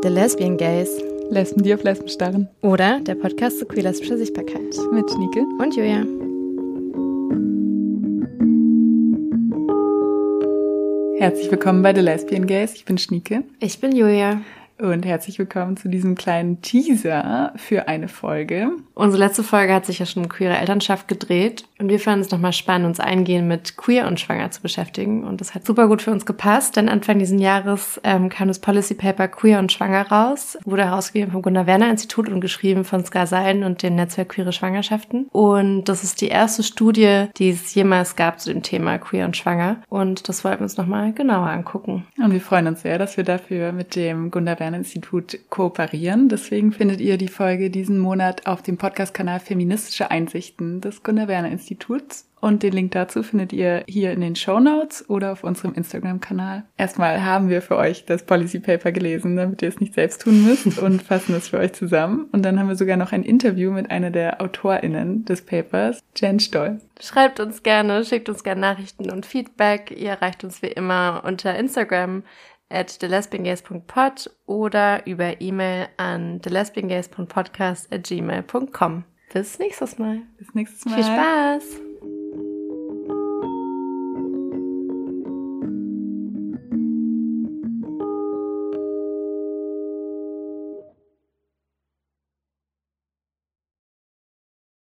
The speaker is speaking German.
The Lesbian Gays. Lesben, die auf Lesben starren. Oder der Podcast zur queer-lesbischer Sichtbarkeit. Mit Schnieke. Und Julia. Herzlich willkommen bei The Lesbian Gays. Ich bin Schnieke. Ich bin Julia und herzlich willkommen zu diesem kleinen Teaser für eine Folge. Unsere letzte Folge hat sich ja schon um queere Elternschaft gedreht und wir fanden es nochmal spannend, uns eingehend mit queer und schwanger zu beschäftigen und das hat super gut für uns gepasst, denn Anfang dieses Jahres ähm, kam das Policy Paper Queer und Schwanger raus, wurde herausgegeben vom Gunnar Werner Institut und geschrieben von Ska Seiden und dem Netzwerk Queere Schwangerschaften und das ist die erste Studie, die es jemals gab zu dem Thema Queer und Schwanger und das wollten wir uns nochmal genauer angucken. Und wir freuen uns sehr, dass wir dafür mit dem Gunnar Werner Institut kooperieren. Deswegen findet ihr die Folge diesen Monat auf dem Podcast-Kanal Feministische Einsichten des Gunnar Werner Instituts. Und den Link dazu findet ihr hier in den Show Notes oder auf unserem Instagram-Kanal. Erstmal haben wir für euch das Policy Paper gelesen, damit ihr es nicht selbst tun müsst und fassen es für euch zusammen. Und dann haben wir sogar noch ein Interview mit einer der AutorInnen des Papers, Jen Stoll. Schreibt uns gerne, schickt uns gerne Nachrichten und Feedback. Ihr erreicht uns wie immer unter Instagram at thelesbiangays.pod oder über E-Mail an thelesbiangays.podcast at gmail.com. Bis nächstes Mal. Bis nächstes Mal. Viel Spaß.